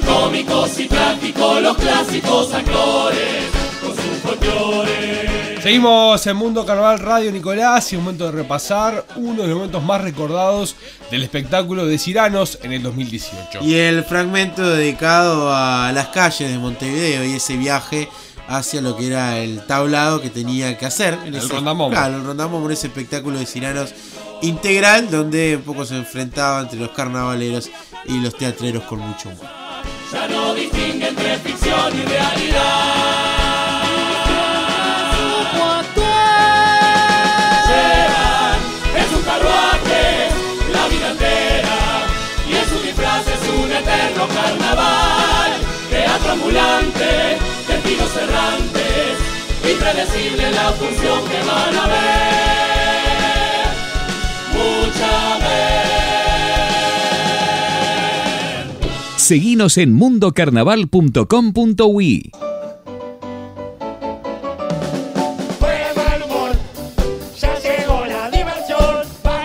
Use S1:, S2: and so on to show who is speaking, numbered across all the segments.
S1: Cómicos y prácticos los clásicos actores con sus folclores.
S2: Seguimos en Mundo Carnaval Radio Nicolás y es momento de repasar uno de los momentos más recordados del espectáculo de Ciranos en el 2018.
S3: Y el fragmento dedicado a las calles de Montevideo y ese viaje hacia lo que era el tablado que tenía que hacer. En
S2: El
S3: ese,
S2: Rondamomo.
S3: Claro, el Rondamomo en ese espectáculo de Ciranos integral donde un poco se enfrentaba entre los carnavaleros y los teatreros con mucho humor.
S1: Ya no distingue entre ficción y realidad. Llevan en sus carruajes la vida entera y en sus disfraces un eterno carnaval. Teatro ambulante, testigos errantes, impredecible la función que van a ver. Mucha vez.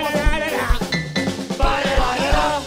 S4: La, la, la.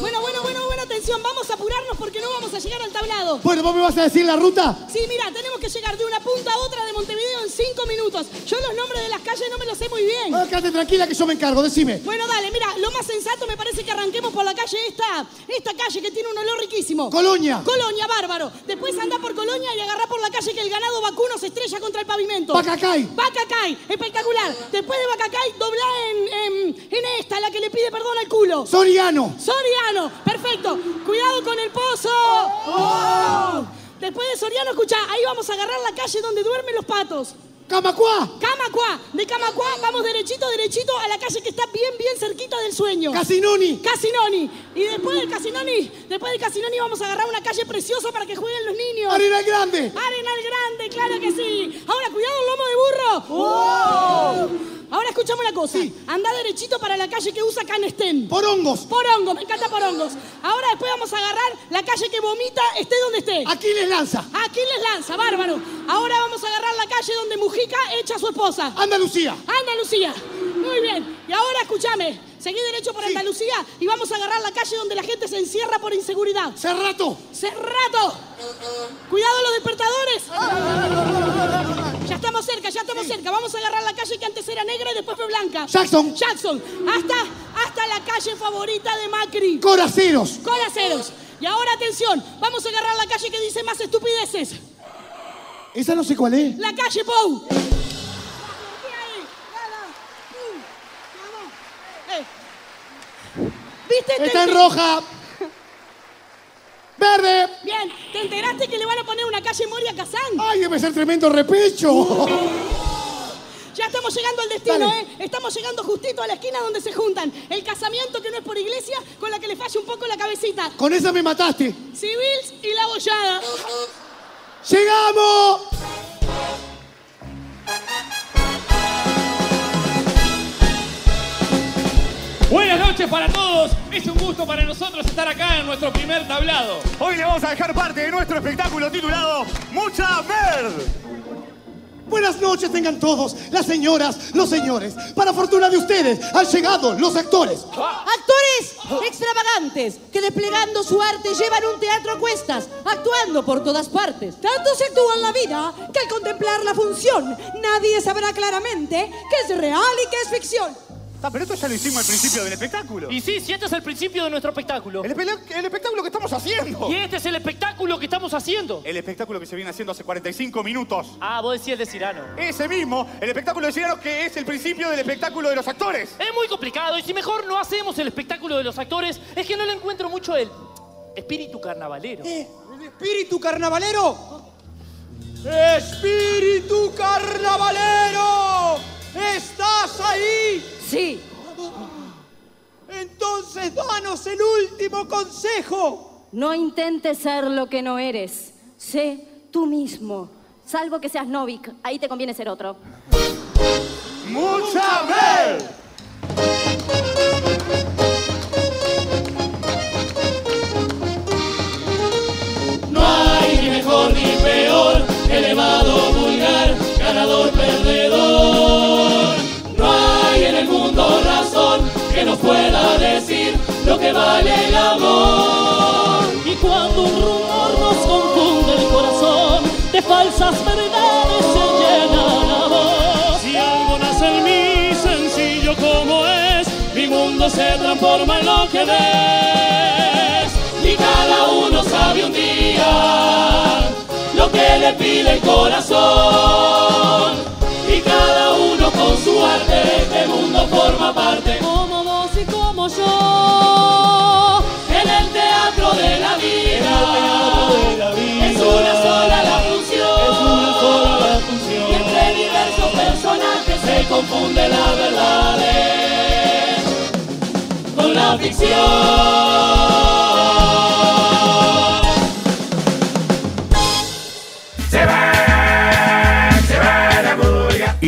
S5: Bueno, bueno, bueno, buena atención. Vamos a apurarnos porque no vamos a llegar al tablado.
S6: Bueno, ¿vos me vas a decir la ruta?
S5: Sí, mira, tenemos que llegar de una punta a otra de Montevideo en cinco minutos. Yo los nombres de las calles no me los sé muy bien.
S6: Ah, Quédate tranquila que yo me encargo, decime.
S5: Bueno, dale, mira, lo más sensato me parece que arranquemos por la calle esta, esta calle que tiene un olor riquísimo.
S6: Colonia.
S5: Colonia, bárbaro. Después anda por Colonia y agarrá por la calle que el ganado vacuno se estrella contra el pavimento.
S6: Bacacay.
S5: Bacacay, espectacular. Después de Bacacay, doblá en, en, en esta, la que le pide perdón al culo.
S6: Soriano.
S5: Soriano, perfecto. Cuidado con el pozo. Oh. Después de Soriano, escuchá, ahí vamos a agarrar la calle donde duermen los patos.
S6: Camacuá.
S5: Camacuá, de Camacuá vamos derechito, derechito a la calle que está bien, bien cerquita del sueño.
S6: Casinoni.
S5: Casinoni. Y después del Casinoni, después del Casinoni vamos a agarrar una calle preciosa para que jueguen los niños.
S6: Arenal Grande.
S5: Arenal Grande, claro que sí. Ahora, cuidado, lomo de burro. Ahora escuchame una cosa. Anda derechito para la calle que usa Canestén.
S6: Porongos.
S5: Porongos, me encanta Porongos. Ahora después vamos a agarrar la calle que vomita, esté donde esté.
S6: Aquiles Lanza.
S5: Aquiles Lanza, bárbaro. Ahora vamos a agarrar la calle donde Mujica echa a su esposa.
S6: Andalucía.
S5: Andalucía. Muy bien. Y ahora escúchame. Seguí derecho por Andalucía y vamos a agarrar la calle donde la gente se encierra por inseguridad.
S6: Cerrato.
S5: ¡Cerrato! ¡Cuidado los despertadores! Ya estamos cerca, ya estamos cerca. Vamos a agarrar la calle que antes era negra y después fue blanca.
S6: Jackson.
S5: Jackson. Hasta, hasta la calle favorita de Macri.
S6: Coraceros.
S5: Colaceros. Y ahora atención, vamos a agarrar la calle que dice más estupideces.
S6: Esa no sé cuál es.
S5: La calle Pou. ¿Viste?
S6: Está en roja. Verde.
S5: Bien, ¿te enteraste que le van a poner una calle Moria Kazán?
S6: Ay, debe ser tremendo repecho.
S5: Ya estamos llegando al destino,
S6: Dale.
S5: ¿eh? Estamos llegando justito a la esquina donde se juntan el casamiento que no es por iglesia, con la que le falla un poco la cabecita.
S6: Con esa me mataste.
S5: Civils y la bollada.
S6: ¡Llegamos!
S7: Buenas noches para todos. Es un gusto para nosotros estar acá en nuestro primer tablado.
S4: Hoy le vamos a dejar parte de nuestro espectáculo titulado Mucha Mer.
S6: Buenas noches tengan todos, las señoras, los señores. Para fortuna de ustedes, han llegado los actores.
S8: Actores extravagantes que desplegando su arte llevan un teatro a cuestas, actuando por todas partes.
S9: Tanto se actúa en la vida que al contemplar la función nadie sabrá claramente qué es real y qué es ficción.
S4: Ah, pero esto ya lo hicimos al principio del espectáculo.
S7: Y sí, si este es el principio de nuestro espectáculo.
S4: El, espe- el espectáculo que estamos haciendo.
S7: Y este es el espectáculo que estamos haciendo.
S4: El espectáculo que se viene haciendo hace 45 minutos.
S7: Ah, vos decís el de Cirano.
S4: Ese mismo, el espectáculo de Cirano que es el principio del espectáculo de los actores.
S7: Es muy complicado y si mejor no hacemos el espectáculo de los actores, es que no le encuentro mucho el espíritu carnavalero.
S6: ¿El espíritu carnavalero? ¡Espíritu carnavalero! ¿Estás ahí?
S9: Sí,
S6: Entonces danos el último consejo.
S9: no intentes ser lo que no eres. Sé tú mismo. Salvo que seas Novik, ahí te conviene ser otro.
S4: ¡Mucha Mer!
S1: No hay ni mejor ni peor, elevado pueda decir lo que vale el amor.
S10: Y cuando un rumor nos confunde el corazón, de falsas verdades se llena la voz. Si algo nace en mí, sencillo como es, mi
S1: mundo se transforma en lo que ves. Y cada uno sabe un día lo que le pide el corazón. Y cada uno con su arte, este mundo forma parte.
S10: Como vos
S1: personajes se confunde la verdad con la ficción.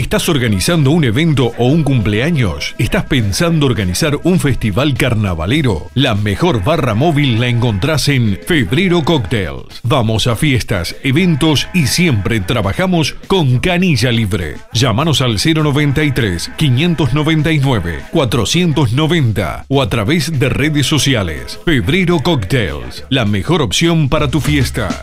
S11: ¿Estás organizando un evento o un cumpleaños? ¿Estás pensando organizar un festival carnavalero? La mejor barra móvil la encontrás en Febrero Cocktails. Vamos a fiestas, eventos y siempre trabajamos con canilla libre. Llámanos al 093 599 490 o a través de redes sociales. Febrero Cocktails, la mejor opción para tu fiesta.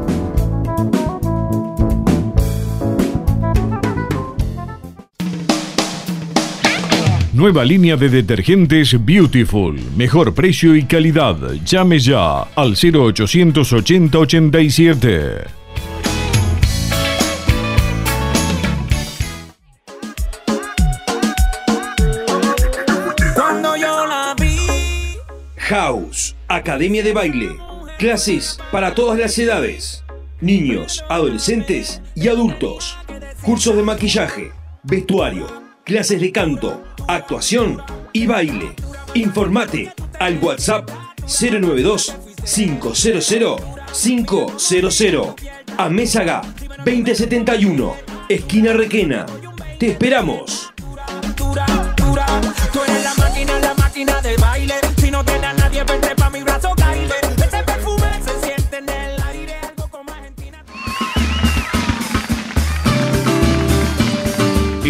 S11: Nueva línea de detergentes Beautiful. Mejor precio y calidad. Llame ya al 0880 87.
S12: Cuando yo la vi. House, Academia de Baile. Clases para todas las edades. Niños, adolescentes y adultos. Cursos de maquillaje, vestuario, clases de canto, actuación y baile. Informate al WhatsApp 092 500 500 a Mésaga 2071, esquina Requena. Te esperamos.
S13: Tú eres la máquina, la máquina del baile. Si no tienes nadie, vente pa' mi brazo,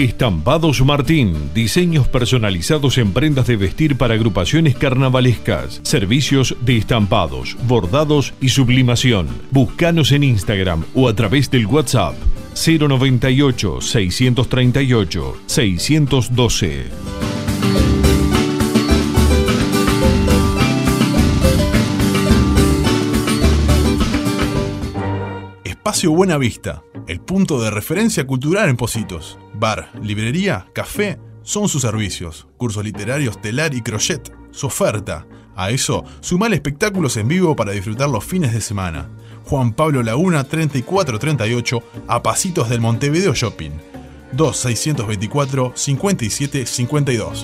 S11: Estampados Martín, diseños personalizados en prendas de vestir para agrupaciones carnavalescas, servicios de estampados, bordados y sublimación. Búscanos en Instagram o a través del WhatsApp 098 638 612.
S14: Espacio Buena Vista, el punto de referencia cultural en Positos. Bar, librería, café, son sus servicios. Cursos literarios, telar y crochet, su oferta. A eso, sumar espectáculos en vivo para disfrutar los fines de semana. Juan Pablo Laguna 3438, a pasitos del Montevideo Shopping. 2624 5752.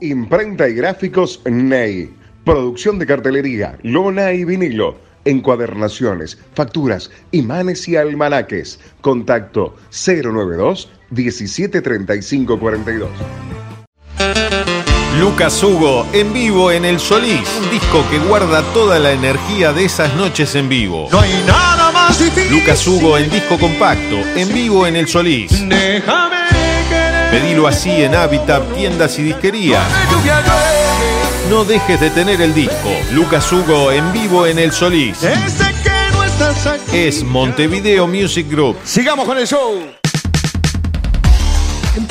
S15: Imprenta y gráficos Ney. Producción de cartelería, lona y vinilo. Encuadernaciones, facturas, imanes y almanaques. Contacto 092 1735 42.
S16: Lucas Hugo en vivo en El Solís, un disco que guarda toda la energía de esas noches en vivo.
S13: No hay nada más difícil.
S16: Lucas Hugo en disco compacto, en vivo en El Solís.
S13: Déjame querer.
S16: Pedilo así en Habitat, tiendas y disquerías. No dejes de tener el disco. Lucas Hugo en vivo en El Solís.
S13: Ese que no estás aquí.
S16: Es Montevideo Music Group.
S13: Sigamos con el show.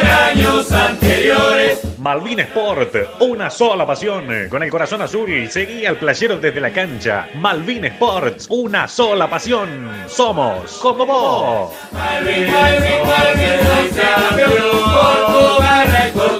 S1: En años anteriores,
S17: Malvin Sport, una sola pasión. Con el corazón azul, seguí al playero desde la cancha. Malvin Sports, una sola pasión. Somos como vos.
S1: Malvin, Malvin, Malvin, soy campeón por tu garra y por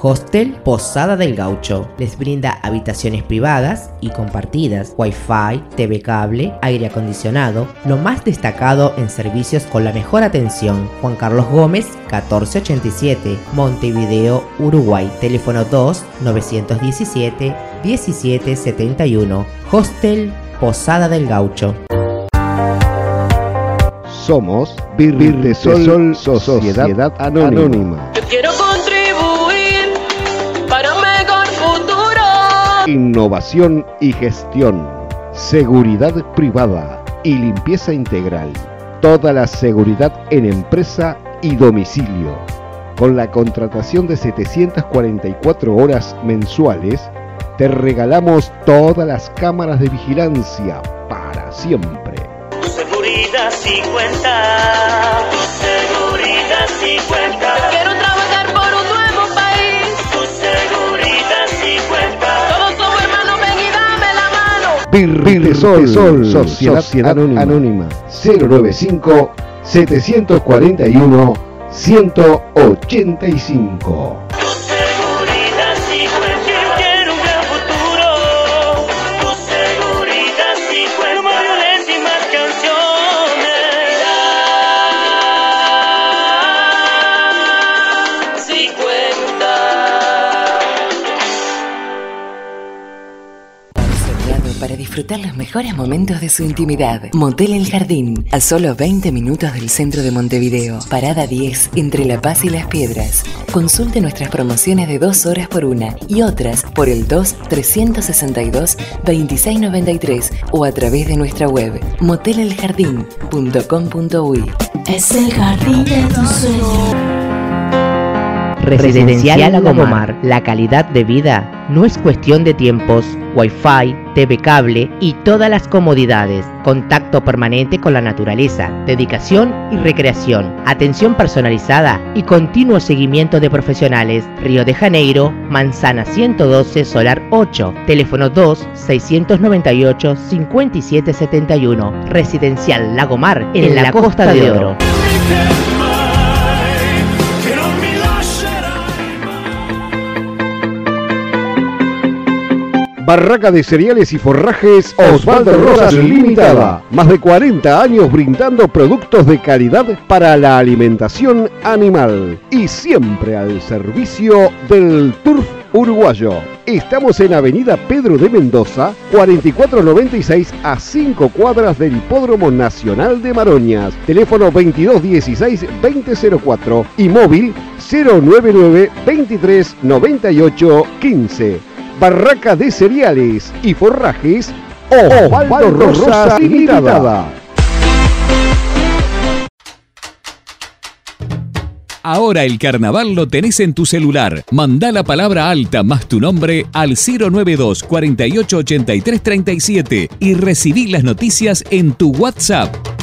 S18: Hostel Posada del Gaucho. Les brinda habitaciones privadas y compartidas, wifi, TV cable, aire acondicionado, lo más destacado en servicios con la mejor atención. Juan Carlos Gómez, 1487, Montevideo, Uruguay. Teléfono 2 917 1771. Hostel Posada del Gaucho.
S19: Somos Virtesol Sociedad Anónima. innovación y gestión, seguridad privada y limpieza integral. Toda la seguridad en empresa y domicilio. Con la contratación de 744 horas mensuales, te regalamos todas las cámaras de vigilancia para siempre.
S1: Seguridad
S20: 50. Mano.
S19: Virtesol, Sociedad, Anónima. 095 741 185.
S21: Disfrutar los mejores momentos de su intimidad. Motel El Jardín, a solo 20 minutos del centro de Montevideo. Parada 10, entre La Paz y Las Piedras. Consulte nuestras promociones de 2 horas por una y otras por el 2-362-2693 o a través de nuestra web motelelJardín.com.uy.
S22: Es el jardín de tus sueños.
S18: Residencial Lagomar. La calidad de vida no es cuestión de tiempos, wifi, TV cable y todas las comodidades. Contacto permanente con la naturaleza, dedicación y recreación, atención personalizada y continuo seguimiento de profesionales. Río de Janeiro, Manzana 112, Solar 8, teléfono 2 698 5771. Residencial Lagomar en, la, Costa, de Oro.
S19: Barraca de cereales y forrajes Osvaldo Rosas Limitada. Más de 40 años brindando productos de calidad para la alimentación animal. Y siempre al servicio del turf uruguayo. Estamos en Avenida Pedro de Mendoza, 4496 a 5 cuadras del Hipódromo Nacional de Maroñas. Teléfono 2216-2004 y móvil 099 23 98 15. Barraca de cereales y forrajes Osvaldo Rosa Limitada.
S23: Ahora el carnaval lo tenés en tu celular. Manda la palabra alta más tu nombre al 092 48 83 37 y recibí las noticias en tu WhatsApp.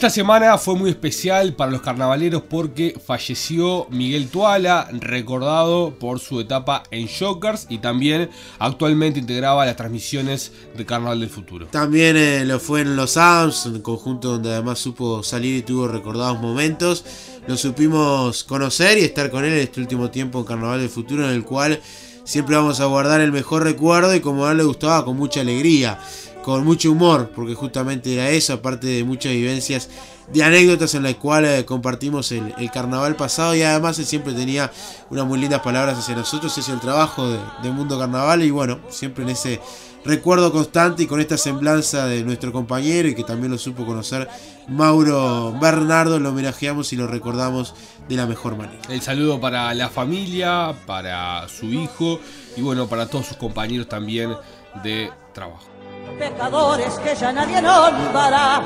S2: Esta semana fue muy especial para los carnavaleros porque falleció Miguel Tuala, recordado por su etapa en Jokers y también actualmente integraba las transmisiones de Carnaval del Futuro.
S3: También eh, lo fue en los AMS, un conjunto donde además supo salir y tuvo recordados momentos. Lo supimos conocer y estar con él en este último tiempo en Carnaval del Futuro, en el cual siempre vamos a guardar el mejor recuerdo y como a él le gustaba, con mucha alegría, con mucho humor, porque justamente era eso, aparte de muchas vivencias de anécdotas en las cuales compartimos el, carnaval pasado y además él siempre tenía unas muy lindas palabras hacia nosotros, es el trabajo de, de Mundo Carnaval y bueno, siempre en ese recuerdo constante y con esta semblanza de nuestro compañero y que también lo supo conocer Mauro Bernardo, lo homenajeamos y lo recordamos de la mejor manera.
S2: El saludo para la familia, para su hijo y bueno, para todos sus compañeros también de trabajo.
S24: Pecadores que ya nadie nombrará,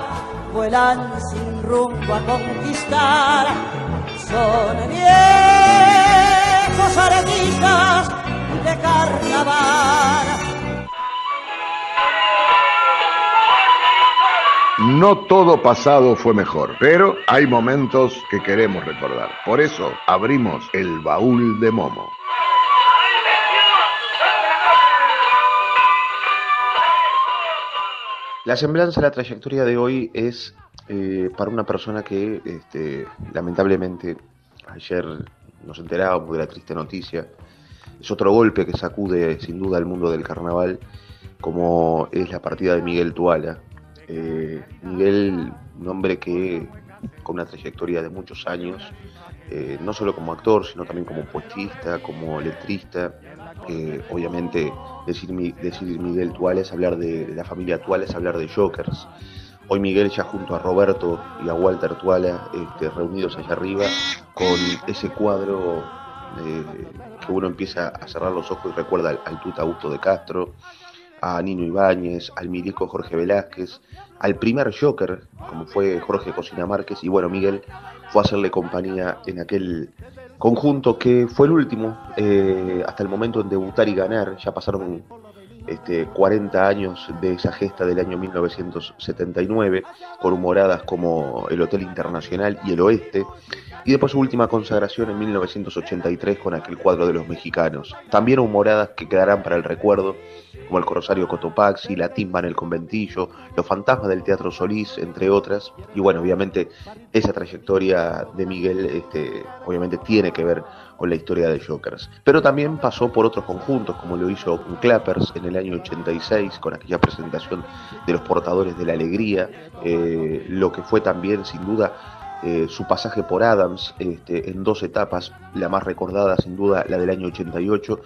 S25: vuelan sin rumbo a conquistar. Son viejos artistas de carnaval.
S15: No todo pasado fue mejor, pero hay momentos que queremos recordar. Por eso abrimos el baúl de Momo.
S26: La semblanza la trayectoria de hoy es eh, para una persona que este, lamentablemente ayer nos enterábamos de la triste noticia. Es otro golpe que sacude sin duda al mundo del carnaval, como es la partida de Miguel Tuala. Eh, Miguel, un hombre que con una trayectoria de muchos años, eh, no solo como actor, sino también como poetista, como letrista. Obviamente decir, decir Miguel Tuala es hablar de, la familia Tuala, es hablar de Jokers. Hoy Miguel ya junto a Roberto y a Walter Tuala, este, reunidos allá arriba, con ese cuadro eh, que uno empieza a cerrar los ojos y recuerda al, al Tuta Augusto de Castro, a Nino Ibáñez, al milico Jorge Velázquez, al primer Joker, como fue Jorge Cocina Márquez, y bueno, Miguel fue a hacerle compañía en aquel conjunto que fue el último eh, hasta el momento en debutar y ganar, ya pasaron este, 40 años de esa gesta del año 1979, con humoradas como el Hotel Internacional y el Oeste, y después su última consagración en 1983 con aquel cuadro de los mexicanos. También humoradas que quedarán para el recuerdo, como el Corsario Cotopaxi, la Timba en el Conventillo, los fantasmas del Teatro Solís, entre otras. Y bueno, obviamente esa trayectoria de Miguel, este, obviamente tiene que ver con la historia de Jokers. Pero también pasó por otros conjuntos, como lo hizo Clappers en el año 86, con aquella presentación de los portadores de la alegría, eh, lo que fue también, sin duda, eh, su pasaje por Adams este, en dos etapas, la más recordada sin duda la del año 88,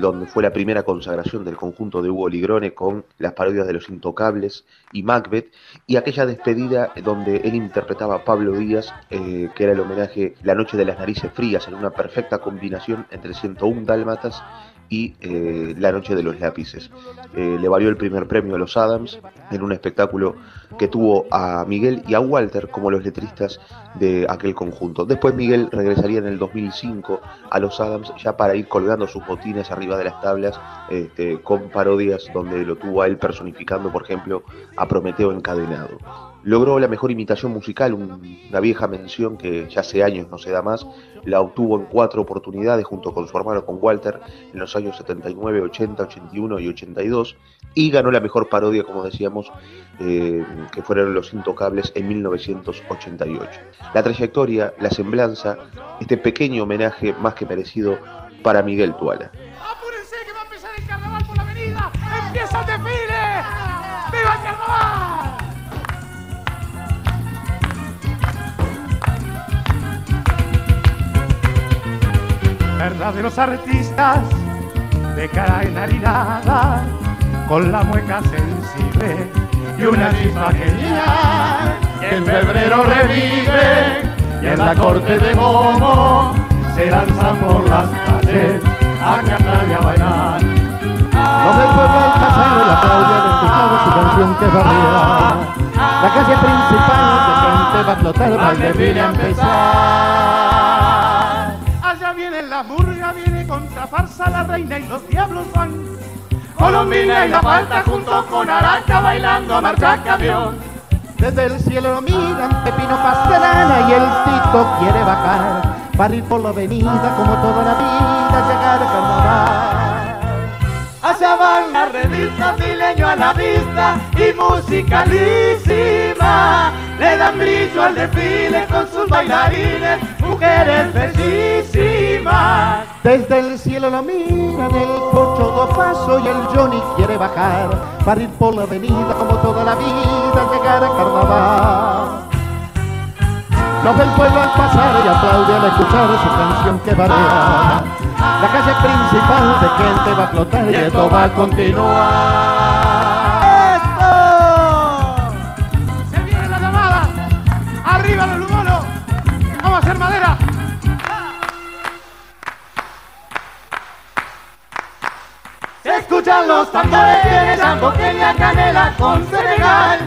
S26: donde fue la primera consagración del conjunto de Hugo Ligrone con las parodias de Los Intocables y Macbeth, y aquella despedida donde él interpretaba a Pablo Díaz, eh, que era el homenaje La Noche de las Narices Frías, en una perfecta combinación entre 101 Dálmatas y eh, La Noche de los Lápices. Eh, le valió el primer premio a los Adams en un espectáculo que tuvo a Miguel y a Walter como los letristas de aquel conjunto. Después Miguel regresaría en el 2005 a los Adams ya para ir colgando sus botines arriba de las tablas este, con parodias donde lo tuvo a él personificando, por ejemplo, a Prometeo encadenado. Logró la mejor imitación musical, un- una vieja mención que ya hace años no se da más. La obtuvo en cuatro oportunidades junto con su hermano, con Walter, en los años 79, 80, 81 y 82. Y ganó la mejor parodia, como decíamos, eh, que fueron Los Intocables en 1988. La trayectoria, la semblanza, este pequeño homenaje más que merecido para Miguel Tuala.
S4: ¡Apúrense que va a empezar el carnaval por la avenida! ¡Empieza el! ¡Viva el carnaval! Verdaderos artistas de cara enharinada, con la mueca sensible y una chispa genial, que en febrero revive y en la corte de Momo se lanzan por las calles a cantar y a bailar.
S24: Los del pueblo al pasar el al escuchar su canción que barría. La calle principal de gente va a flotar, desfile a empezar.
S4: Farsa la reina y los diablos van. Colombina y la falta junto con Araca bailando marcha camión.
S24: Desde el cielo lo miran Pepino Pastrana y el Tito quiere bajar para ir por la avenida como toda la vida llegar al carnaval.
S4: Van las revistas milenio a la vista y musicalísima. Le dan brillo al desfile con sus bailarines, mujeres bellísimas.
S24: Desde el cielo lo miran el Pocho do paso y el Johnny quiere bajar para ir por la avenida como toda la vida llegar al carnaval. Los del pueblo al pasar y aplaude al escuchar su canción que varía. La calle principal de gente va a flotar y esto va a continuar.
S4: ¡Se viene la llamada! ¡Arriba los lugolos! ¡Vamos a hacer madera! Se escuchan los tambores, viene Jambo, Kenia, Canela con Senegal.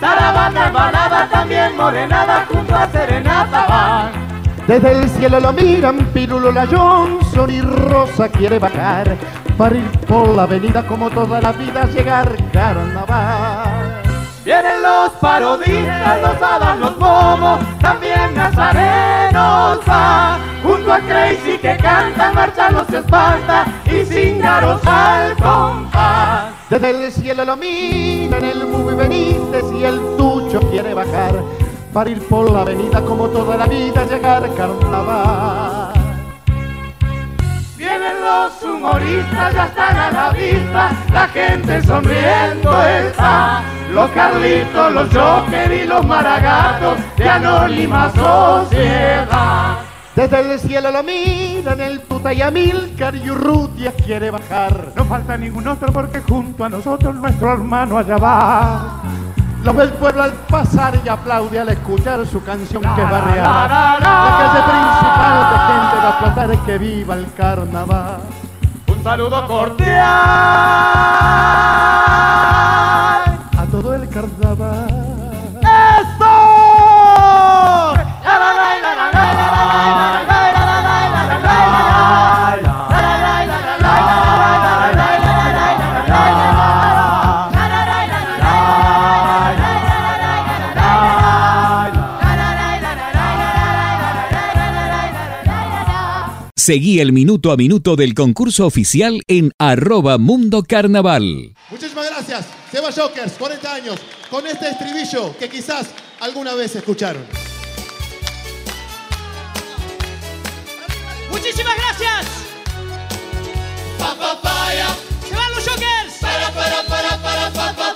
S24: Zarabanda embalada también morenada junto a Serenata van. Desde el cielo lo miran Pirulo la Johnson y Rosa quiere bajar para ir por la avenida como toda la vida llegar carnaval. Vienen los parodistas, los hadas, los bobos, también nazarenos va. Junto a Crazy que canta, marcha los espanta y cingaros al compás. Desde el cielo lo miran el muy Benítez y el tucho quiere bajar para ir por la avenida como toda la vida llegar carnaval. Vienen los humoristas, ya están a la vista, la gente sonriendo está. Los Carlitos, los Joker y los Maragatos de Anónima Sociedad. Desde el cielo lo miran el puta y Amilcar y Urrutia quiere bajar. No falta ningún otro porque junto a nosotros nuestro hermano allá va. Lo ve el pueblo al pasar y aplaude al escuchar su canción que va real. La calle principal de gente va a aplaudir que viva el carnaval. Un saludo cordial
S23: Seguí el minuto a minuto del concurso oficial en arroba Mundo Carnaval.
S27: Muchísimas gracias. Seba Jokers, 40 años, con este estribillo que quizás alguna vez escucharon.
S28: Muchísimas gracias.
S1: Papaya,
S28: Se van los Jokers.
S1: para, para, para, para, pa, papaya.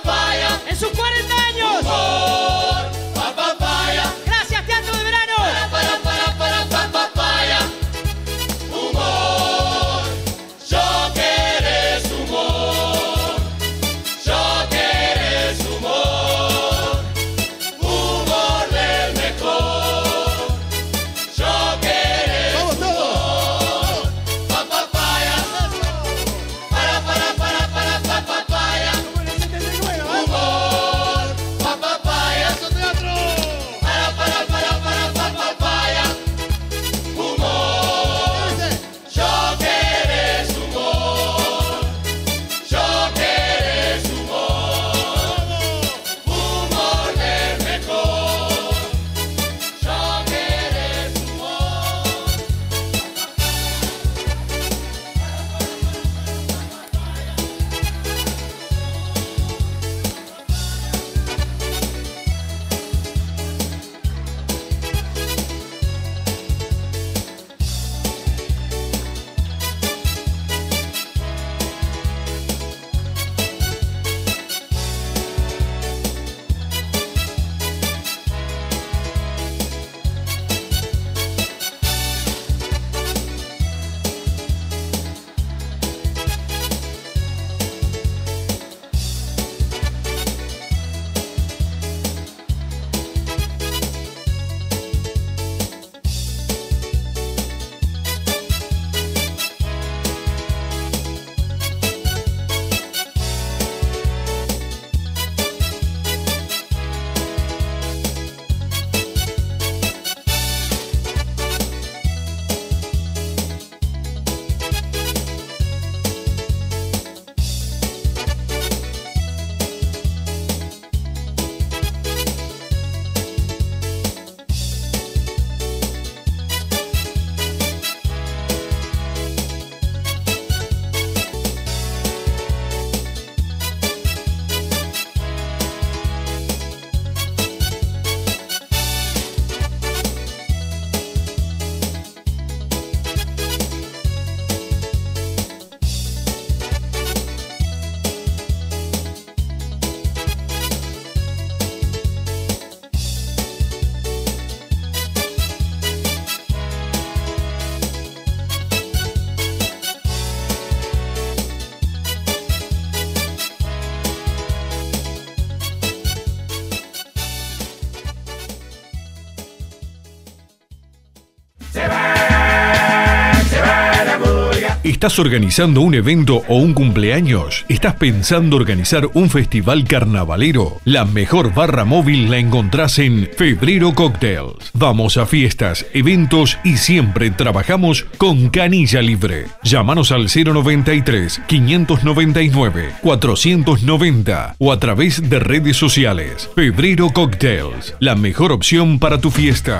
S11: ¿Estás organizando un evento o un cumpleaños? ¿Estás pensando organizar un festival carnavalero? La mejor barra móvil la encontrás en Febrero Cocktails. Vamos a fiestas, eventos y siempre trabajamos con canilla libre. Llámanos al 093 599 490 o a través de redes sociales. Febrero Cocktails, la mejor opción para tu fiesta.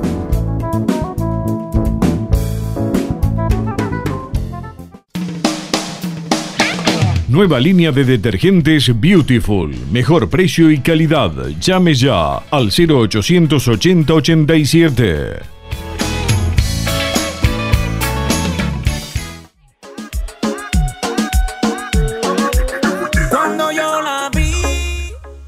S11: Nueva línea de detergentes Beautiful. Mejor precio y calidad. Llame ya al 0880 87.
S29: Cuando yo la vi.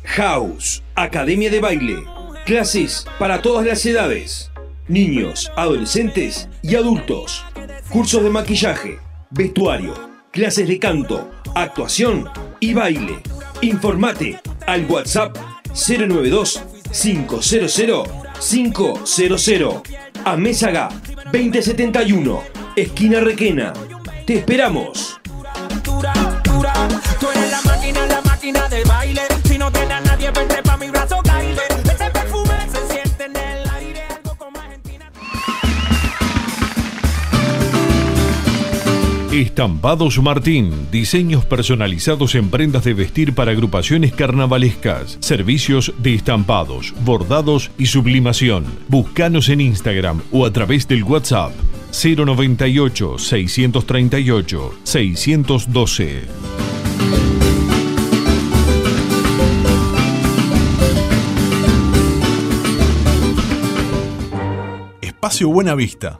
S29: House, Academia de Baile. Clases para todas las edades. Niños, adolescentes y adultos. Cursos de maquillaje, vestuario, clases de canto, actuación y baile. Informate al WhatsApp 092 500 500 a Mésaga 2071, esquina Requena. Te esperamos.
S1: Tú eres la máquina, la máquina del baile. Si no tienes nadie, vente pa' mi brazo,
S11: Estampados Martín, diseños personalizados en prendas de vestir para agrupaciones carnavalescas, servicios de estampados, bordados y sublimación. Búscanos en Instagram o a través del WhatsApp 098 638 612.
S14: Espacio Buena Vista,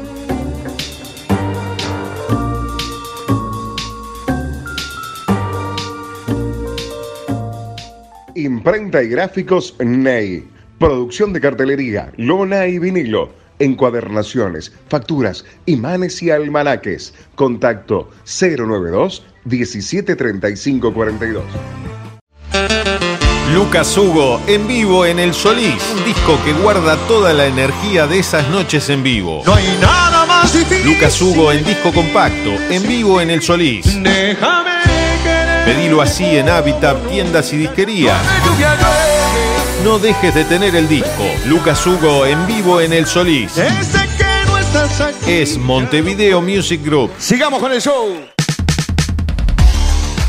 S15: Imprenta y gráficos Ney. Producción de cartelería, lona y vinilo. Encuadernaciones, facturas, imanes y almanaques. Contacto 092 1735 42.
S16: Lucas Hugo en vivo en El Solís, un disco que guarda toda la energía de esas noches en vivo.
S1: No hay nada más difícil.
S16: Lucas Hugo en disco compacto, en vivo en El Solís.
S1: Déjame.
S16: Pedilo así en Habitat, tiendas y disquerías. No dejes de tener el disco. Lucas Hugo en vivo en El Solís. Es Montevideo Music Group.
S1: Sigamos con el show.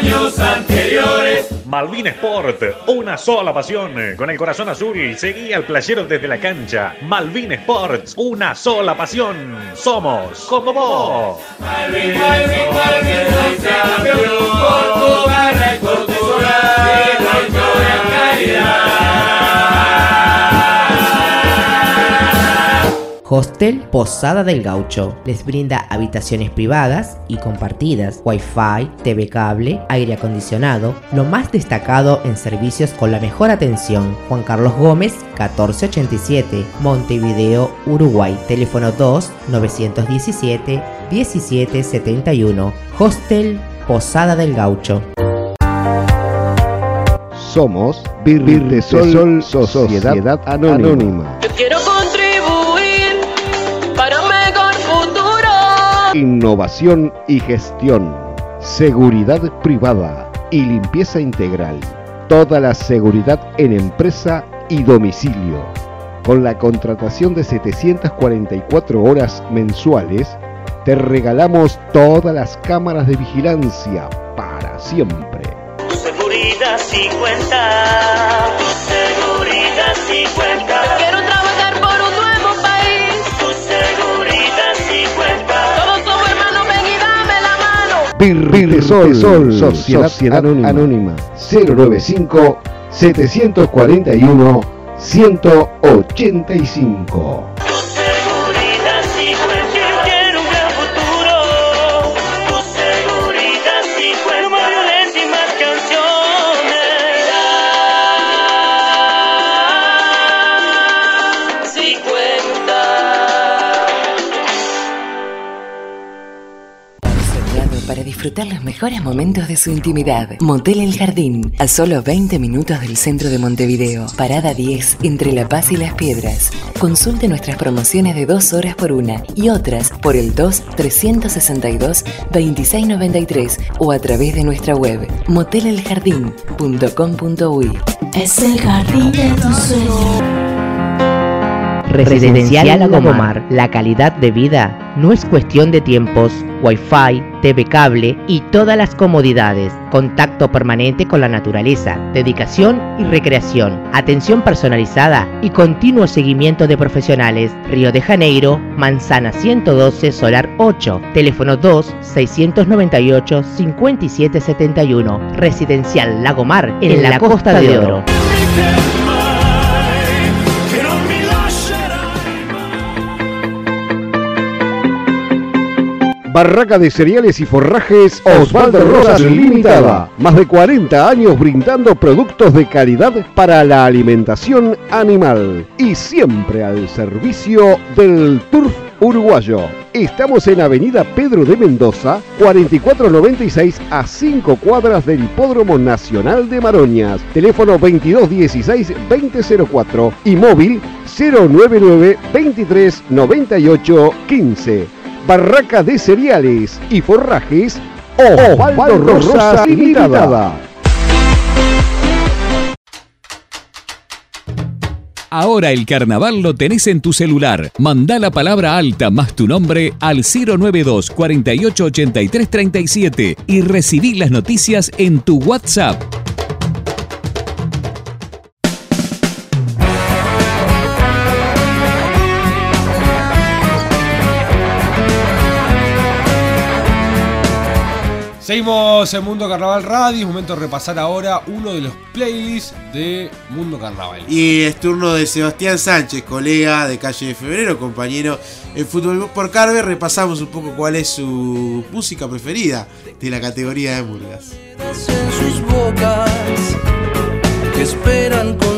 S1: Años anteriores.
S17: Malvin Sport, una sola pasión. Con el corazón azul, seguí al playero desde la cancha. Malvin Sports, una sola pasión. Somos como vos.
S1: Malvin, Malvin, Malvin, soy campeón por tu garra y por tu calidad.
S18: Hostel Posada del Gaucho. Les brinda habitaciones privadas y compartidas, wifi, TV cable, aire acondicionado, lo más destacado en servicios con la mejor atención. Juan Carlos Gómez, 1487, Montevideo, Uruguay. Teléfono 2 917 1771. Hostel Posada del Gaucho.
S19: Somos Virtesol Sociedad, Anónima. Innovación y gestión. Seguridad privada y limpieza integral. Toda la seguridad en empresa y domicilio. Con la contratación de 744 horas mensuales, te regalamos todas las cámaras de vigilancia para siempre.
S30: Seguridad
S31: 50. La mano.
S19: Virtesol Sociedad, Anónima 095 741 185
S21: disfrutar los mejores momentos de su intimidad. Motel El Jardín, a solo 20 minutos del centro de Montevideo. Parada 10, entre La Paz y Las Piedras. Consulte nuestras promociones de 2 horas por una y otras por el 2-362-2693 o a través de nuestra web motelelJardín.com.uy.
S22: Es el jardín de tus sueños.
S18: Residencial Lagomar, la calidad de vida no es cuestión de tiempos, wifi, TV cable y todas las comodidades, contacto permanente con la naturaleza, dedicación y recreación, atención personalizada y continuo seguimiento de profesionales. Río de Janeiro, Manzana 112, Solar 8, teléfono 2 698 5771, Residencial Lagomar en, la, Costa de Oro.
S19: Barraca de cereales y forrajes Osvaldo Rosas Limitada. Más de 40 años brindando productos de calidad para la alimentación animal. Y siempre al servicio del turf uruguayo. Estamos en Avenida Pedro de Mendoza, 4496 a 5 cuadras del Hipódromo Nacional de Maroñas. Teléfono 2216-2004 y móvil 099 23 98 15. Barraca de cereales y forrajes Osvaldo Rosa Limitada.
S23: Ahora el carnaval lo tenés en tu celular. Mandá la palabra alta más tu nombre al 092 48 83 37 y recibí las noticias en tu WhatsApp.
S32: Seguimos en Mundo Carnaval Radio. Es momento de repasar ahora uno de los playlists de Mundo Carnaval.
S3: Y es turno de Sebastián Sánchez, colega de Calle de Febrero, compañero en Fútbol por Carver. Repasamos un poco cuál es su música preferida de la categoría de Murgas.
S2: en sus bocas que esperan con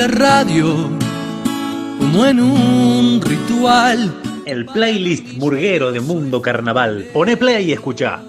S2: la radio como en un ritual.
S17: El playlist murguero de Mundo Carnaval. Pone play y escucha.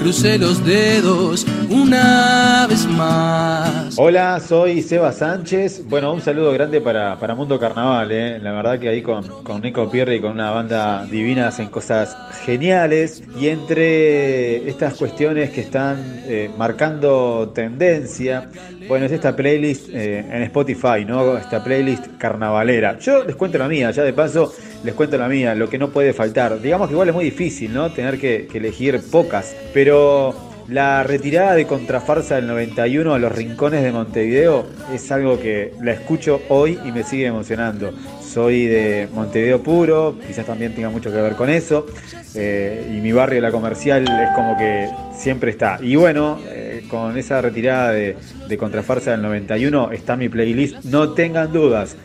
S2: Crucé los dedos una vez más.
S33: Hola, soy Seba Sánchez. Bueno, un saludo grande para, para Mundo Carnaval. ¿eh? La verdad que ahí con, con Nico Pierre y con una banda divina hacen cosas geniales. Y entre estas cuestiones que están eh, marcando tendencia, bueno, es esta playlist eh, en Spotify, ¿no? Esta playlist carnavalera. Yo les cuento la mía, ya de paso les cuento la mía, lo que no puede faltar. Digamos que igual es muy difícil, ¿no? Tener que, que elegir pocas. Pero la retirada de Contrafarsa del 91 a los rincones de Montevideo es algo que la escucho hoy y me sigue emocionando. Soy de Montevideo puro, quizás también tenga mucho que ver con eso. eh, y mi barrio, la comercial, es como que siempre está. Y bueno, eh, con esa retirada de, Contrafarsa del 91 está mi playlist, no tengan dudas.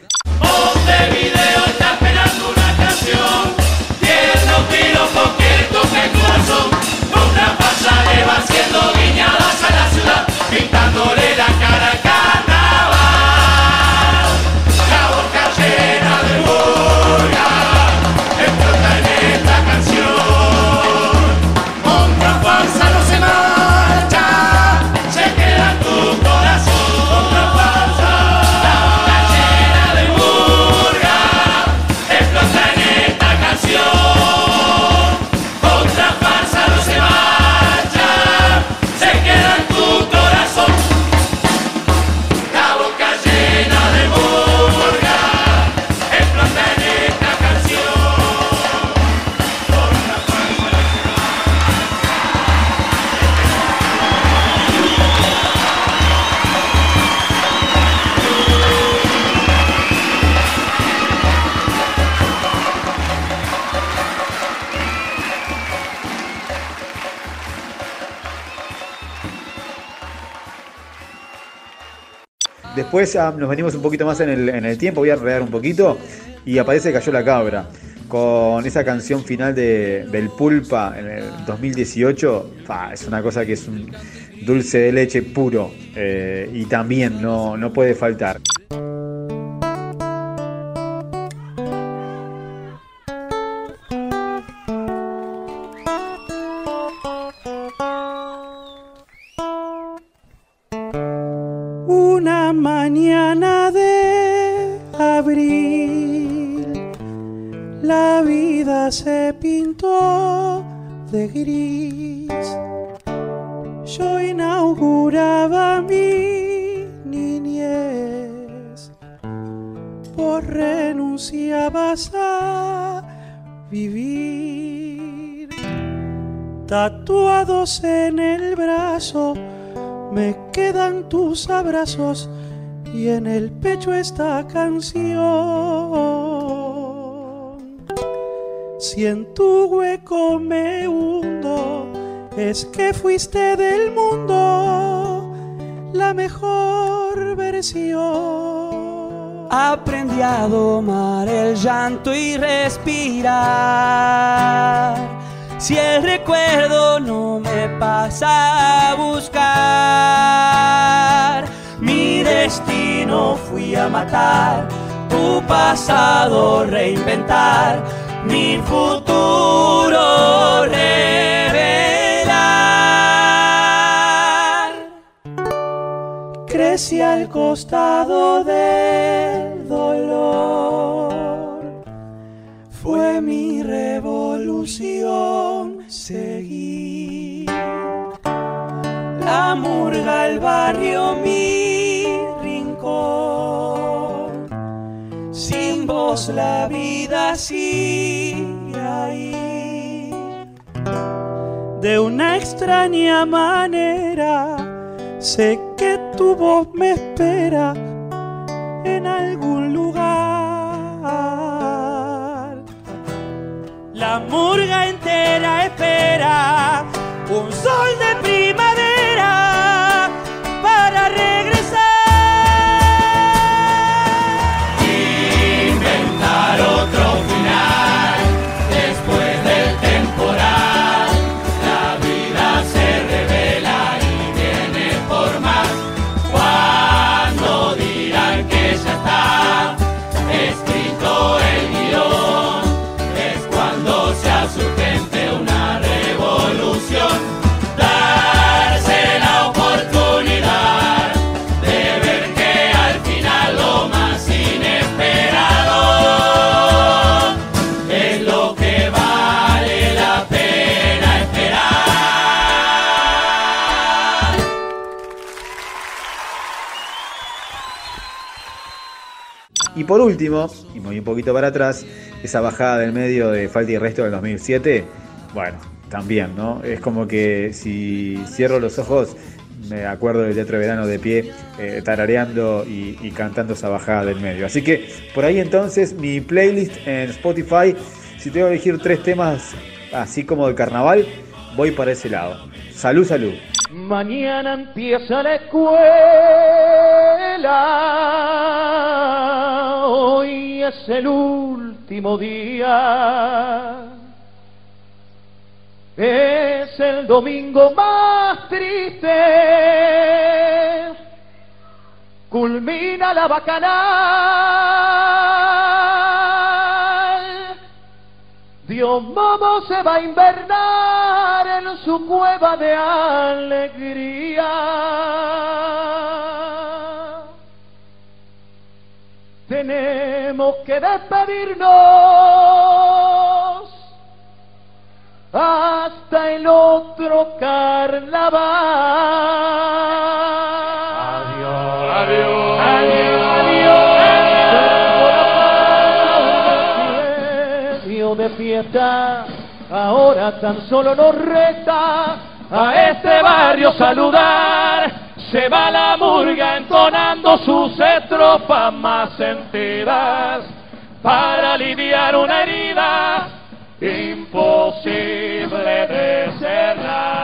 S33: Después ah, nos venimos un poquito más en el, tiempo, voy a enredar un poquito, y aparece Cayó la Cabra. Con esa canción final de, del Pulpa en el 2018, fa, es una cosa que es un dulce de leche puro eh, y también no, no puede faltar.
S34: En el brazo me quedan tus abrazos y en el pecho esta canción. Si en tu hueco me hundo, es que fuiste del mundo la mejor versión.
S13: Aprendí a domar el llanto y respirar. Si el recuerdo me a buscar, mi destino fui a matar, tu pasado reinventar, mi futuro revelar.
S34: Crecí al costado del dolor, fue mi revolución seguir. Murga, el barrio, mi rincón. Sin vos la vida sigue ahí. De una extraña manera, sé que tu voz me espera en algún lugar. La murga entera espera un sol de primavera
S1: Y por
S33: último, y voy un poquito para atrás, esa bajada del medio de Falta y Resto del 2007, bueno, también, ¿no? Es como que si cierro los ojos, me acuerdo del Teatro de Verano de pie, eh, tarareando y, cantando esa bajada del medio. Así que por ahí entonces mi playlist en Spotify, si tengo que elegir tres temas así como de carnaval, voy para ese lado. Salud, salud.
S35: Mañana empieza la escuela, es el último día. Es el domingo más triste, culmina la bacanal. Dios Momo se va a invernar en su cueva de alegría. Tenemos que despedirnos hasta el otro carnaval. Adiós, adiós, adiós, adiós. de fiesta, ahora tan solo nos resta a este barrio saludar. Se va la murga entonando sus estrofas más sentidas para aliviar una herida imposible de cerrar.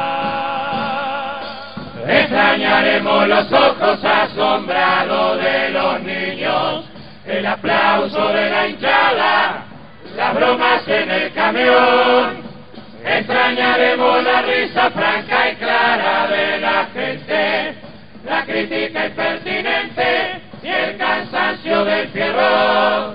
S1: Extrañaremos los ojos asombrados de los niños, el aplauso de la hinchada, las bromas en el camión. Extrañaremos la risa franca y clara de la gente, crítica impertinente y el cansancio del fierro.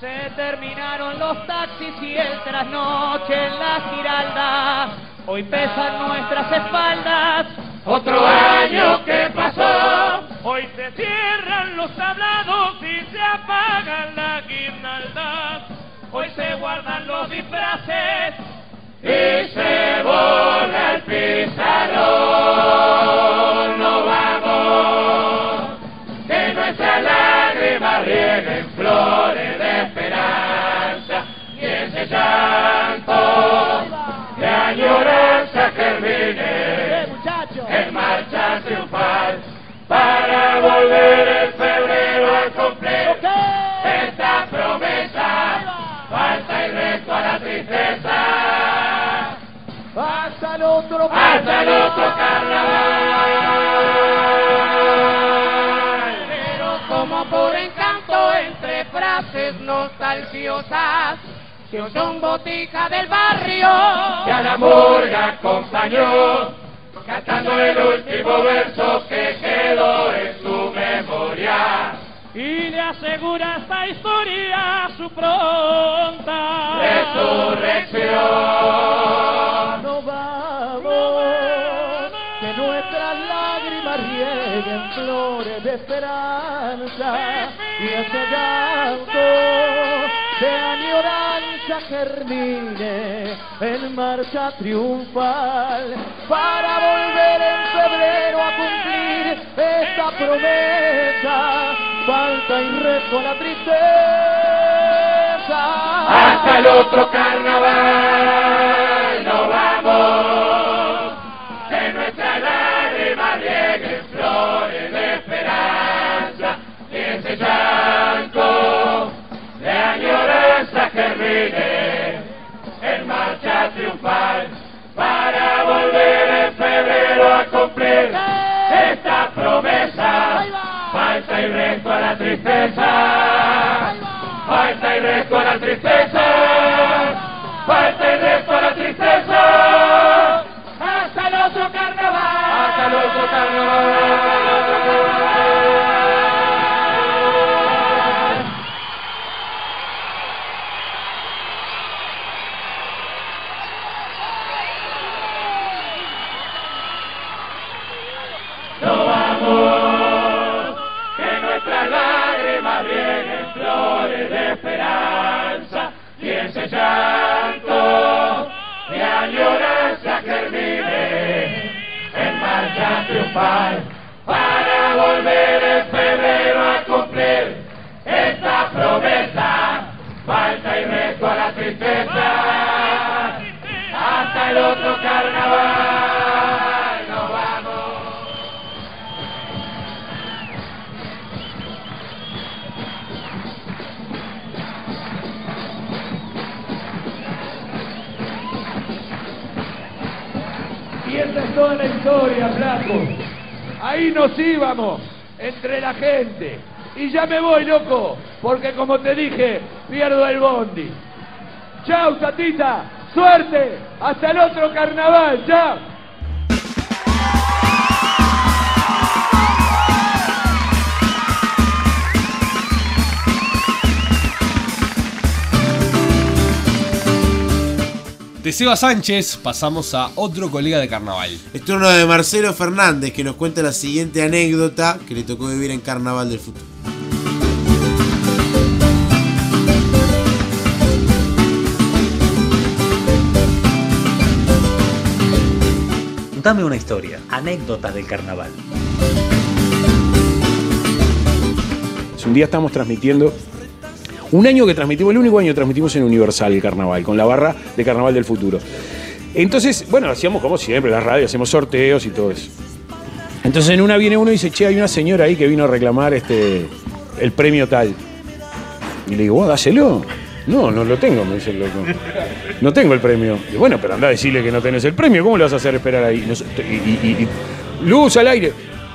S35: Se terminaron los taxis y el trasnoche en la giralda. Hoy pesan nuestras espaldas.
S1: Otro año que pasó.
S35: Hoy se cierran los tablados y se apagan las guirnaldas. Hoy se guardan los disfraces
S1: y se borra el pizarrón. No vamos, que nuestras lágrimas rieguen flores de esperanza y ese llanto de añoranza germine en marcha triunfal para volver en febrero a cumplir esta promesa. Falta y resto a la tristeza.
S35: Hasta el otro
S1: Hasta el otro carnaval.
S35: Pero como por encanto entre frases nostalgiosas oyó un botija del barrio
S1: que a la murga acompañó, cantando el último verso que quedó en su memoria.
S35: Y le asegura esta historia su pronta
S1: Resurrección.
S35: No vamos, que nuestras lágrimas rieguen flores de esperanza y ese llanto de añoranza germine en marcha triunfal para volver en febrero a cumplir esta promesa. Falta y resto a la tristeza.
S1: Hasta el otro carnaval no vamos, que nuestras lágrimas rieguen flores de esperanza y ese llanto de añoranza germine en marcha triunfal para volver en febrero a cumplir. Falta y resto a la tristeza. Falta y resto a la tristeza. Falta y resto a la tristeza. De añoranza germine en marcha triunfal para volver en febrero a cumplir esta promesa. Falta y resto a la tristeza hasta el otro carnaval.
S36: Toda la historia, flaco. Ahí nos íbamos, entre la gente. Y ya me voy, loco, porque como te dije, pierdo el bondi. Chau, Tatita, suerte, hasta el otro carnaval, chao.
S2: De Seba Sánchez pasamos a otro colega de carnaval.
S3: Es turno de Marcelo Fernández que nos cuenta la siguiente anécdota que le tocó vivir en Carnaval del Futuro.
S37: Dame una historia, anécdotas del carnaval.
S38: Un día estamos transmitiendo. Un año que transmitimos, el único año que transmitimos en Universal el carnaval, con la barra de Carnaval del Futuro. Entonces, bueno, hacíamos como siempre, la radio, hacemos sorteos y todo eso. Entonces en una viene uno y dice, che, hay una señora ahí que vino a reclamar este el premio tal. Y le digo, vos dáselo. No, no lo tengo, me dice el loco. No tengo el premio. Y bueno, pero anda a decirle que no tenés el premio, ¿cómo le vas a hacer esperar ahí? Y- luz al aire.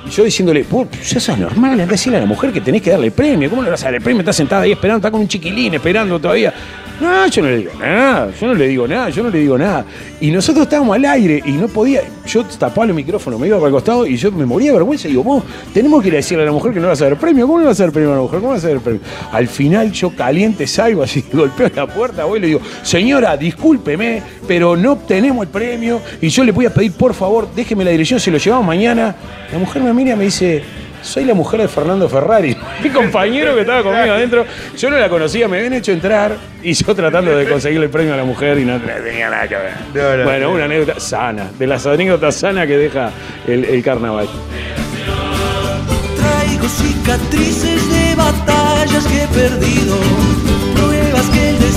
S38: Yo diciéndole, vos ya sos normal, decirle a la mujer que tenés que darle el premio. ¿Cómo le vas a dar el premio? Está sentada ahí esperando, está con un chiquilín esperando todavía. No, yo no le digo nada, yo no le digo nada, yo no le digo nada. Y nosotros estábamos al aire y no podía. Yo tapaba el micrófono, me iba para el costado y yo me moría de vergüenza. Y digo, vos, tenemos que ir a decirle a la mujer que no vas a el premio. ¿Cómo le vas a el premio a la mujer? ¿Cómo vas a el premio? Al final yo caliente salgo así, golpeo la puerta, voy y le digo, señora, discúlpeme, pero no obtenemos el premio. Y yo le voy a pedir, por favor, déjeme la dirección, se lo llevamos mañana. La mujer me mira y me dice, soy la mujer de Fernando Ferrari, mi compañero que estaba conmigo adentro. Yo no la conocía, me habían hecho entrar y yo tratando de conseguirle el premio a la mujer y no tenía nada que ver. bueno, una anécdota sana, de las anécdotas sanas que deja el, el carnaval.
S13: Traigo cicatrices de batallas que he perdido, pruebas que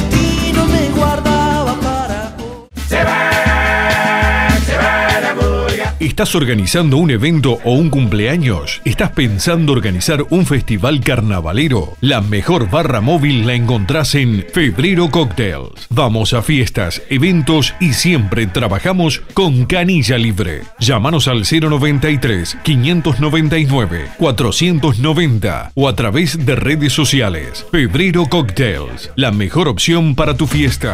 S11: ¿Estás organizando un evento o un cumpleaños? ¿Estás pensando organizar un festival carnavalero? La mejor barra móvil la encontrás en Febrero Cocktails. Vamos a fiestas, eventos y siempre trabajamos con canilla libre. Llámanos al 093 599 490 o a través de redes sociales. Febrero Cocktails, la mejor opción para tu fiesta.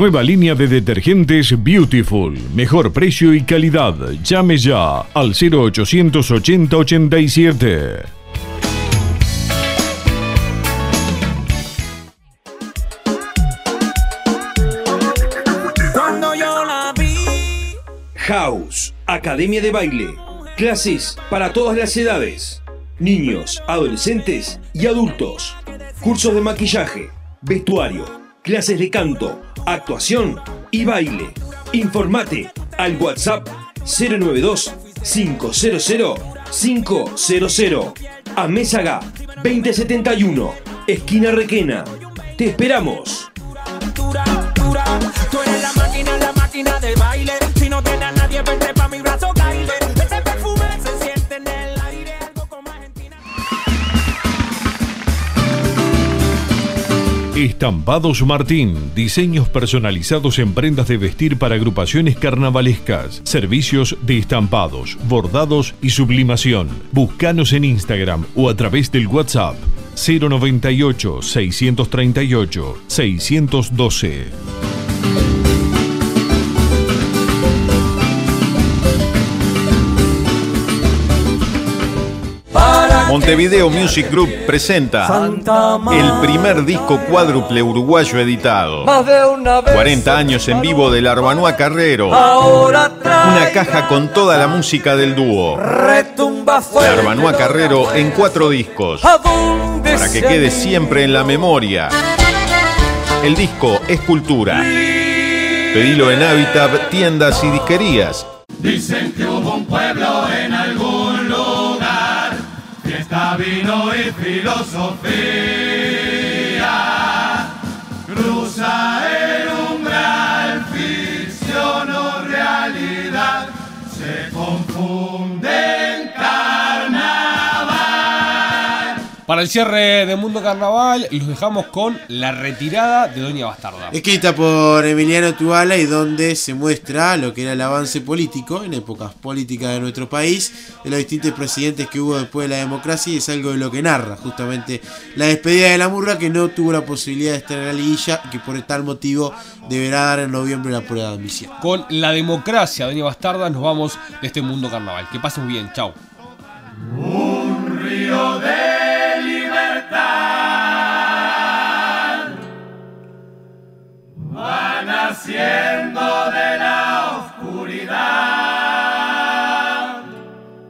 S11: Nueva línea de detergentes Beautiful. Mejor precio y calidad. Llame ya al 0880 87.
S13: Cuando yo la vi.
S39: House, Academia de Baile. Clases para todas las edades. Niños, adolescentes y adultos. Cursos de maquillaje, vestuario, clases de canto, actuación y baile. Informate al WhatsApp 092 500 500 a Mésaga 2071, esquina Requena. Te esperamos.
S13: Tú eres la máquina, la máquina del baile.
S11: Estampados Martín, diseños personalizados en prendas de vestir para agrupaciones carnavalescas, servicios de estampados, bordados y sublimación. Búscanos en Instagram o a través del WhatsApp 098 638 612.
S16: Montevideo Music Group presenta el primer disco cuádruple uruguayo editado.
S13: Más de una vez.
S16: 40 años en vivo del Arbanoa Carrero. Una caja con toda la música del dúo.
S13: retumba
S16: El. Arbanoa Carrero en cuatro discos.
S13: ¿A dónde
S16: Para que quede siempre en la memoria. El disco es cultura. Pedilo en Habitat, tiendas y disquerías.
S1: Dicen que hubo un pueblo en vino y filosofía.
S2: Para el cierre de Mundo Carnaval, los dejamos con la retirada de Doña Bastarda.
S3: Escrita por Emiliano Tuala y donde se muestra lo que era el avance político en épocas políticas de nuestro país, de los distintos presidentes que hubo después de la democracia y es algo de lo que narra justamente la despedida de la murga que no tuvo la posibilidad de estar en la liguilla y que por tal motivo deberá dar en noviembre la prueba de admisión.
S2: Con la democracia, Doña Bastarda, nos vamos de este Mundo Carnaval. Que pasen muy bien, chao.
S1: Un río de naciendo de la oscuridad.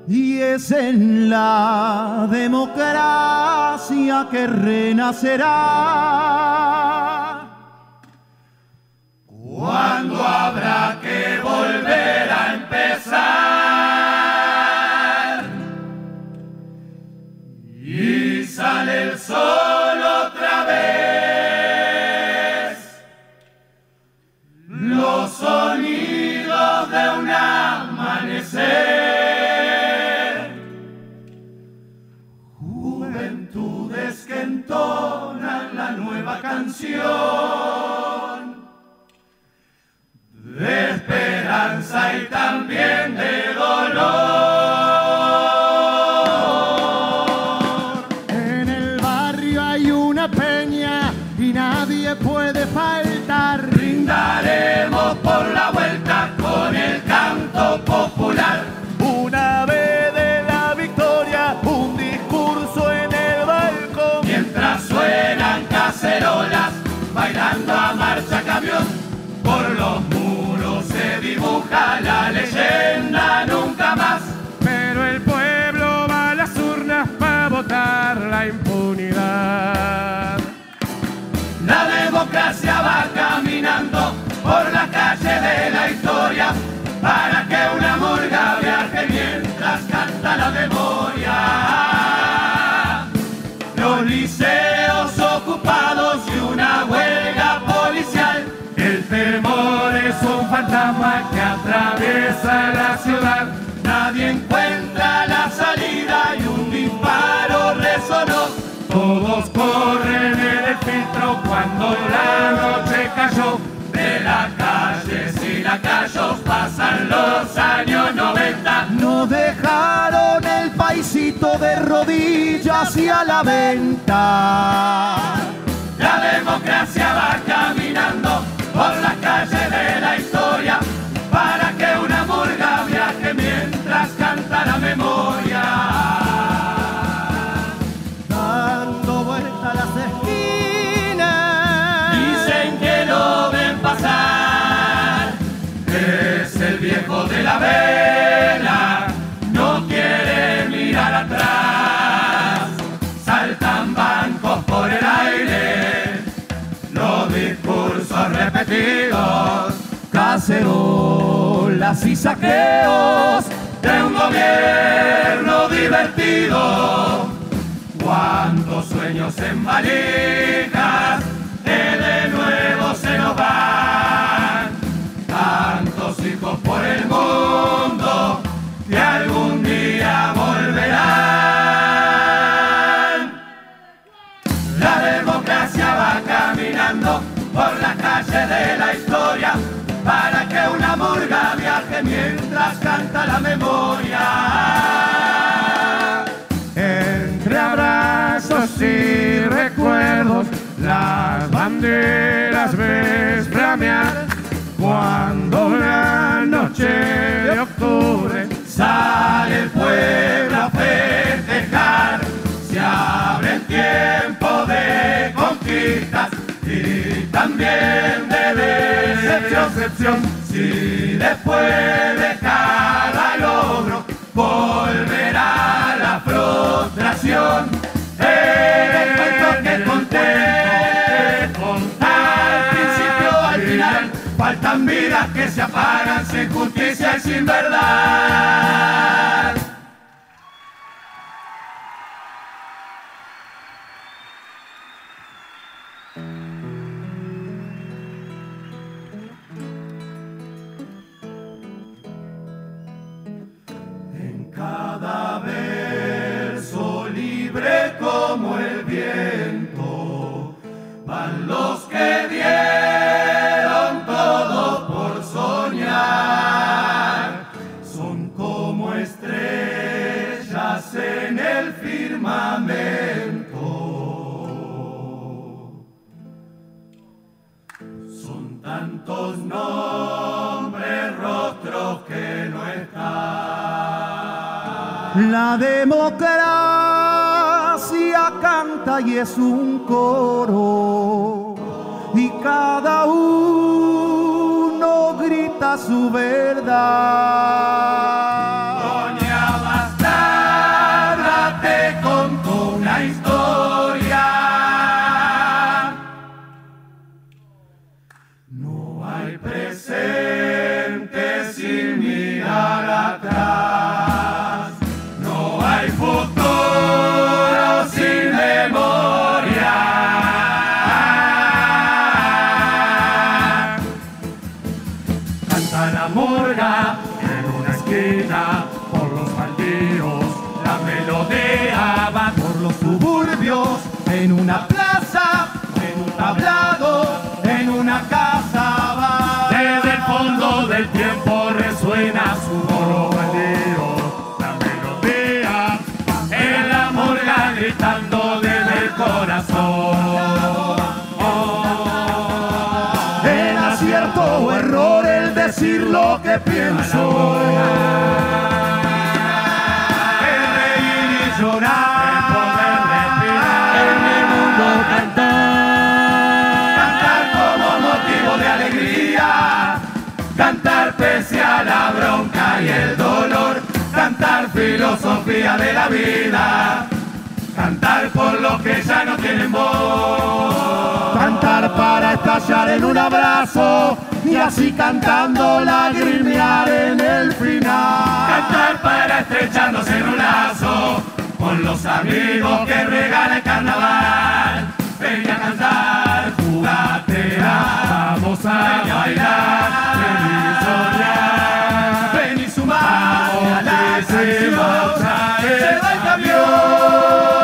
S40: Y es en la democracia que renacerá.
S1: Cuando habrá que volver a empezar. Y
S41: sale el sol. Canción de esperanza y también de la
S1: leyenda nunca más.
S41: Pero el pueblo va a las urnas para votar la impunidad.
S1: La democracia va caminando por la calle de la historia para que una murga viaje mientras canta la memoria. Los liceos Nadie encuentra la salida y un disparo resonó. Todos corren en el filtro cuando la noche cayó. De la calle si la cayó pasan los años 90.
S41: No dejaron el paisito de rodillas y a la venta.
S1: La democracia va caminando por la calle de la historia Cacerolas y saqueos de un gobierno divertido. Cuántos sueños en valijas que de nuevo se nos van. Tantos hijos por el mundo que algún día volverán. La democracia va caminando por la calle de la historia para que una murga viaje mientras canta la memoria.
S41: Entre abrazos y recuerdos, las banderas ves flamear. Cuando la noche de octubre
S1: Si después de cada logro volverá la frustración, el cuento que conté al principio al final. Faltan vidas que se apagan sin justicia y sin verdad.
S41: La democracia canta y es un coro. Y cada uno grita su verdad.
S1: Pese a la bronca y el dolor. Cantar filosofía de la vida. Cantar por los que ya no tienen voz. Para estallar en un abrazo y así cantando lagrimear en el final. Cantar para estrecharnos en un lazo con los amigos que regala el carnaval. Ven a cantar, jugatea, vamos a bailar, ven y soñar, ven y sumar a la. Se va el camión,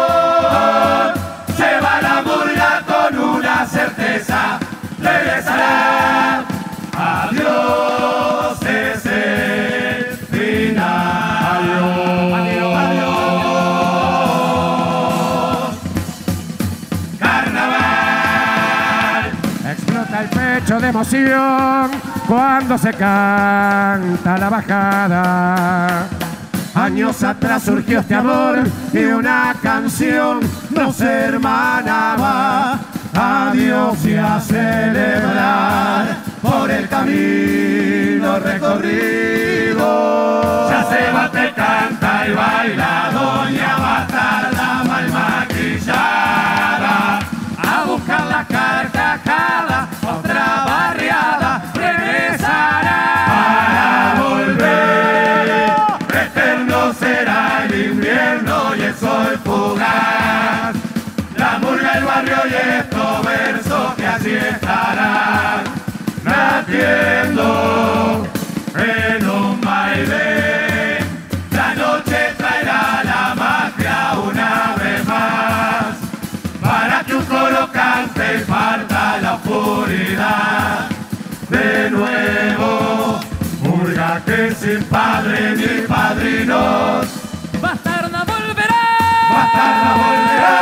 S41: emoción cuando se canta la bajada.
S1: Años atrás surgió este amor y una canción nos hermanaba. Adiós y a celebrar por el camino recorrido. Ya se bate, canta y baila Doña El barrio y estos versos que así estarán latiendo en un baile. La noche traerá la magia una vez más para que un coro cante parta la oscuridad. De nuevo, murga que sin padre ni padrinos, Tata Bolera.